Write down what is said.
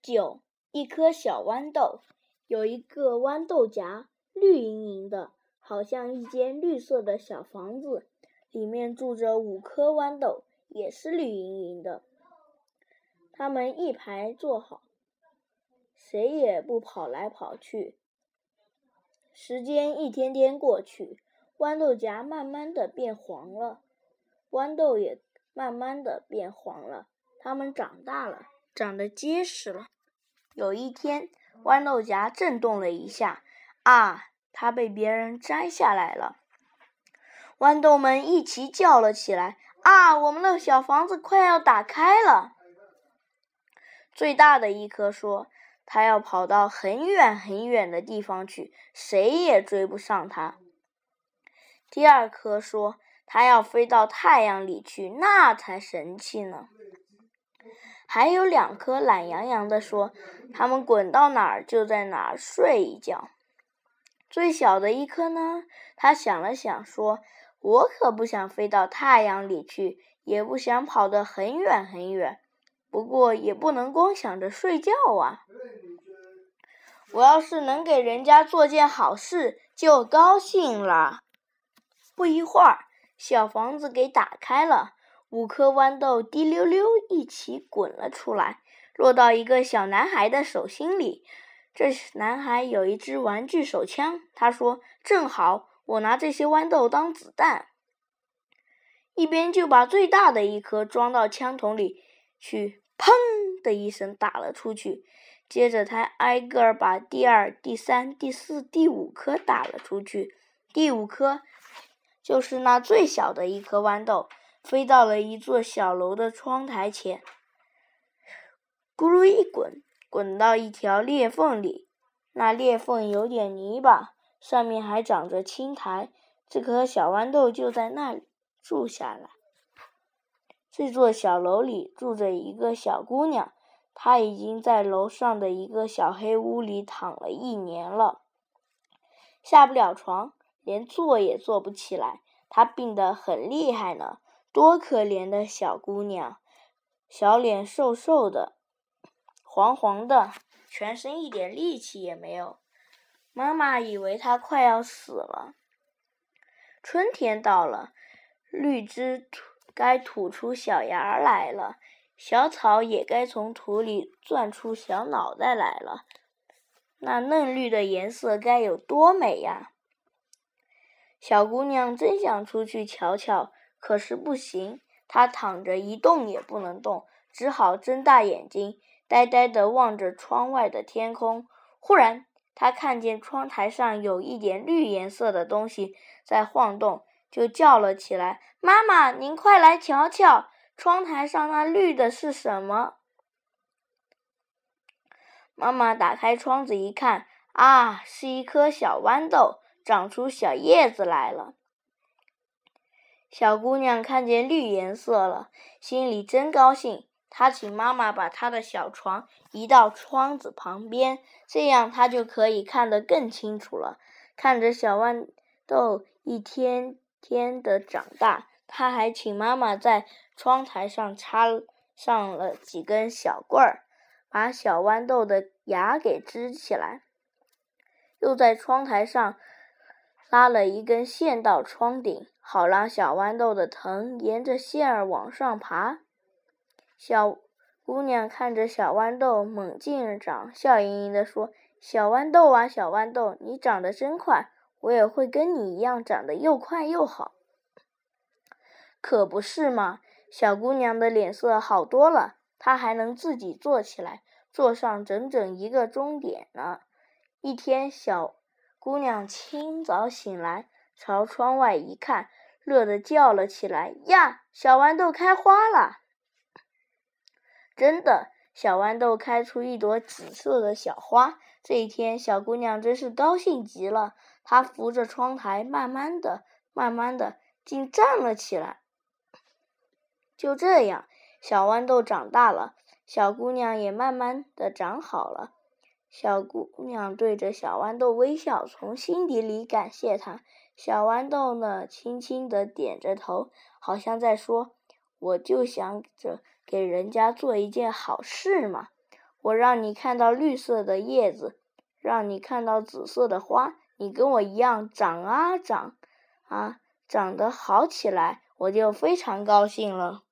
九，一颗小豌豆，有一个豌豆荚，绿莹莹的，好像一间绿色的小房子，里面住着五颗豌豆，也是绿莹莹的。它们一排坐好，谁也不跑来跑去。时间一天天过去，豌豆荚慢慢的变黄了，豌豆也慢慢的变黄了，它们长大了。长得结实了。有一天，豌豆荚震动了一下，啊，它被别人摘下来了。豌豆们一齐叫了起来：“啊，我们的小房子快要打开了！”最大的一颗说：“它要跑到很远很远的地方去，谁也追不上它。”第二颗说：“它要飞到太阳里去，那才神气呢。”还有两颗懒洋洋的说：“他们滚到哪儿就在哪儿睡一觉。”最小的一颗呢，他想了想说：“我可不想飞到太阳里去，也不想跑得很远很远。不过也不能光想着睡觉啊！我要是能给人家做件好事，就高兴了。”不一会儿，小房子给打开了。五颗豌豆滴溜溜一起滚了出来，落到一个小男孩的手心里。这男孩有一支玩具手枪，他说：“正好，我拿这些豌豆当子弹。”一边就把最大的一颗装到枪筒里去，砰的一声打了出去。接着他挨个儿把第二、第三、第四、第五颗打了出去。第五颗就是那最小的一颗豌豆。飞到了一座小楼的窗台前，咕噜一滚，滚到一条裂缝里。那裂缝有点泥巴，上面还长着青苔。这颗小豌豆就在那里住下来。这座小楼里住着一个小姑娘，她已经在楼上的一个小黑屋里躺了一年了，下不了床，连坐也坐不起来。她病得很厉害呢。多可怜的小姑娘，小脸瘦瘦的，黄黄的，全身一点力气也没有。妈妈以为她快要死了。春天到了，绿枝该吐出小芽来了，小草也该从土里钻出小脑袋来了。那嫩绿的颜色该有多美呀！小姑娘真想出去瞧瞧。可是不行，他躺着一动也不能动，只好睁大眼睛，呆呆地望着窗外的天空。忽然，他看见窗台上有一点绿颜色的东西在晃动，就叫了起来：“妈妈，您快来瞧瞧，窗台上那绿的是什么？”妈妈打开窗子一看，啊，是一颗小豌豆，长出小叶子来了。小姑娘看见绿颜色了，心里真高兴。她请妈妈把她的小床移到窗子旁边，这样她就可以看得更清楚了。看着小豌豆一天天的长大，她还请妈妈在窗台上插上了几根小棍儿，把小豌豆的芽给支起来，又在窗台上。拉了一根线到窗顶，好让小豌豆的藤沿着线儿往上爬。小姑娘看着小豌豆猛劲长，笑盈盈地说：“小豌豆啊，小豌豆，你长得真快，我也会跟你一样长得又快又好。”可不是嘛！小姑娘的脸色好多了，她还能自己坐起来，坐上整整一个钟点呢。一天，小。姑娘清早醒来，朝窗外一看，乐得叫了起来：“呀，小豌豆开花了！”真的，小豌豆开出一朵紫色的小花。这一天，小姑娘真是高兴极了。她扶着窗台，慢慢的、慢慢的，竟站了起来。就这样，小豌豆长大了，小姑娘也慢慢的长好了。小姑娘对着小豌豆微笑，从心底里感谢她。小豌豆呢，轻轻地点着头，好像在说：“我就想着给人家做一件好事嘛。我让你看到绿色的叶子，让你看到紫色的花，你跟我一样长啊长，啊，长得好起来，我就非常高兴了。